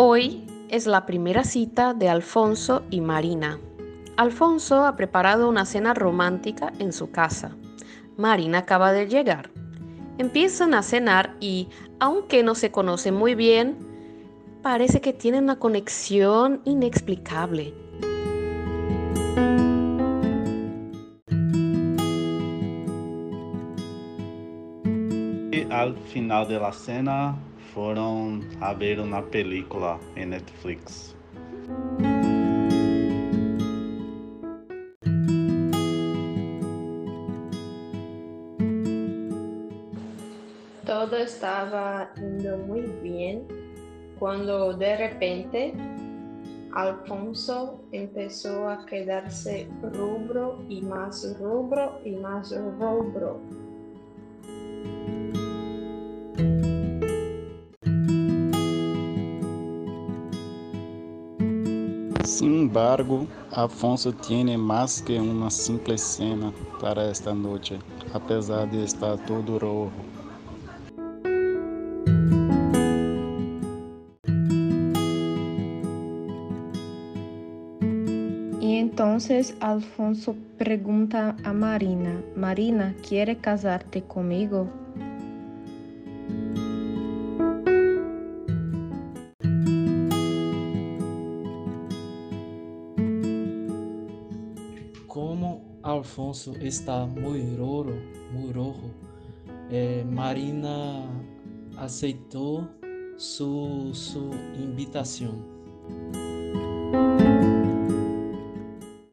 Hoy es la primera cita de Alfonso y Marina. Alfonso ha preparado una cena romántica en su casa. Marina acaba de llegar. Empiezan a cenar y, aunque no se conocen muy bien, parece que tienen una conexión inexplicable. E al final de la cena foram a ver uma película em Netflix. Todo estaba indo muy bien cuando de repente Alfonso empezó a quedarse rubro y más rubro y más rubro. Sin embargo, Afonso tiene más que una simple cena para esta noche, a pesar de estar todo rojo. Y entonces Alfonso pregunta a Marina, Marina, ¿quiere casarte conmigo? Como Alfonso está muy roro, muy rojo, eh, Marina aceitou su, su invitación.